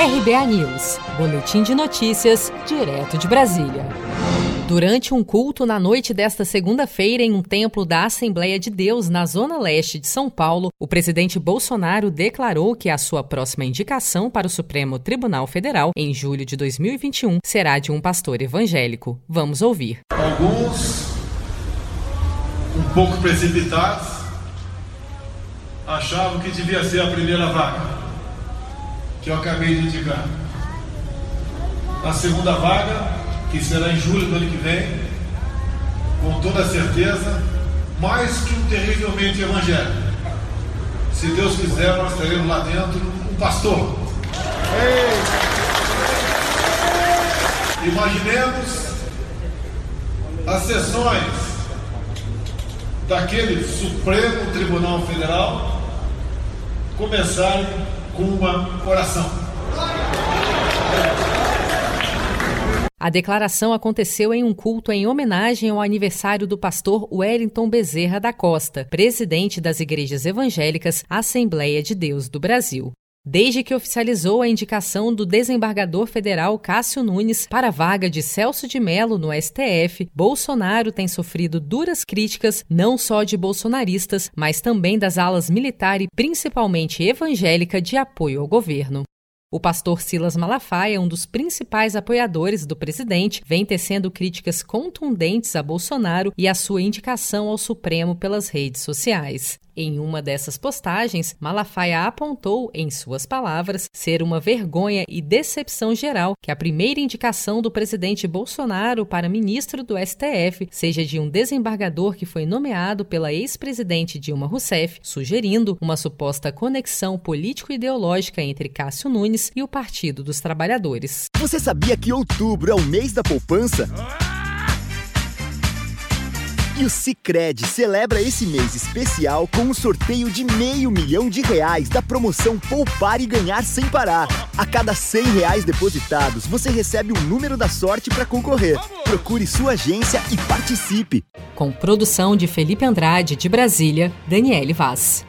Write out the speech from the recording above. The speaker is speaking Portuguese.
RBA News, Boletim de Notícias, direto de Brasília. Durante um culto na noite desta segunda-feira em um templo da Assembleia de Deus na zona leste de São Paulo, o presidente Bolsonaro declarou que a sua próxima indicação para o Supremo Tribunal Federal em julho de 2021 será de um pastor evangélico. Vamos ouvir. Alguns, um pouco precipitados, achavam que devia ser a primeira vaga, que eu acabei de indicar. A segunda vaga que será em julho do ano que vem, com toda certeza, mais que um terrivelmente evangelho. Se Deus quiser, nós teremos lá dentro um pastor. Ei. Imaginemos as sessões daquele Supremo Tribunal Federal começarem com uma oração. A declaração aconteceu em um culto em homenagem ao aniversário do pastor Wellington Bezerra da Costa, presidente das Igrejas Evangélicas Assembleia de Deus do Brasil. Desde que oficializou a indicação do desembargador federal Cássio Nunes para a vaga de Celso de Mello no STF, Bolsonaro tem sofrido duras críticas não só de bolsonaristas, mas também das alas militar e principalmente evangélica de apoio ao governo. O pastor Silas Malafaia, um dos principais apoiadores do presidente, vem tecendo críticas contundentes a Bolsonaro e a sua indicação ao Supremo pelas redes sociais. Em uma dessas postagens, Malafaia apontou, em suas palavras, ser uma vergonha e decepção geral que a primeira indicação do presidente Bolsonaro para ministro do STF seja de um desembargador que foi nomeado pela ex-presidente Dilma Rousseff, sugerindo uma suposta conexão político-ideológica entre Cássio Nunes e o Partido dos Trabalhadores. Você sabia que outubro é o mês da poupança? E o Cicred celebra esse mês especial com um sorteio de meio milhão de reais da promoção Poupar e Ganhar Sem Parar. A cada 100 reais depositados, você recebe um número da sorte para concorrer. Procure sua agência e participe. Com produção de Felipe Andrade, de Brasília, Daniele Vaz.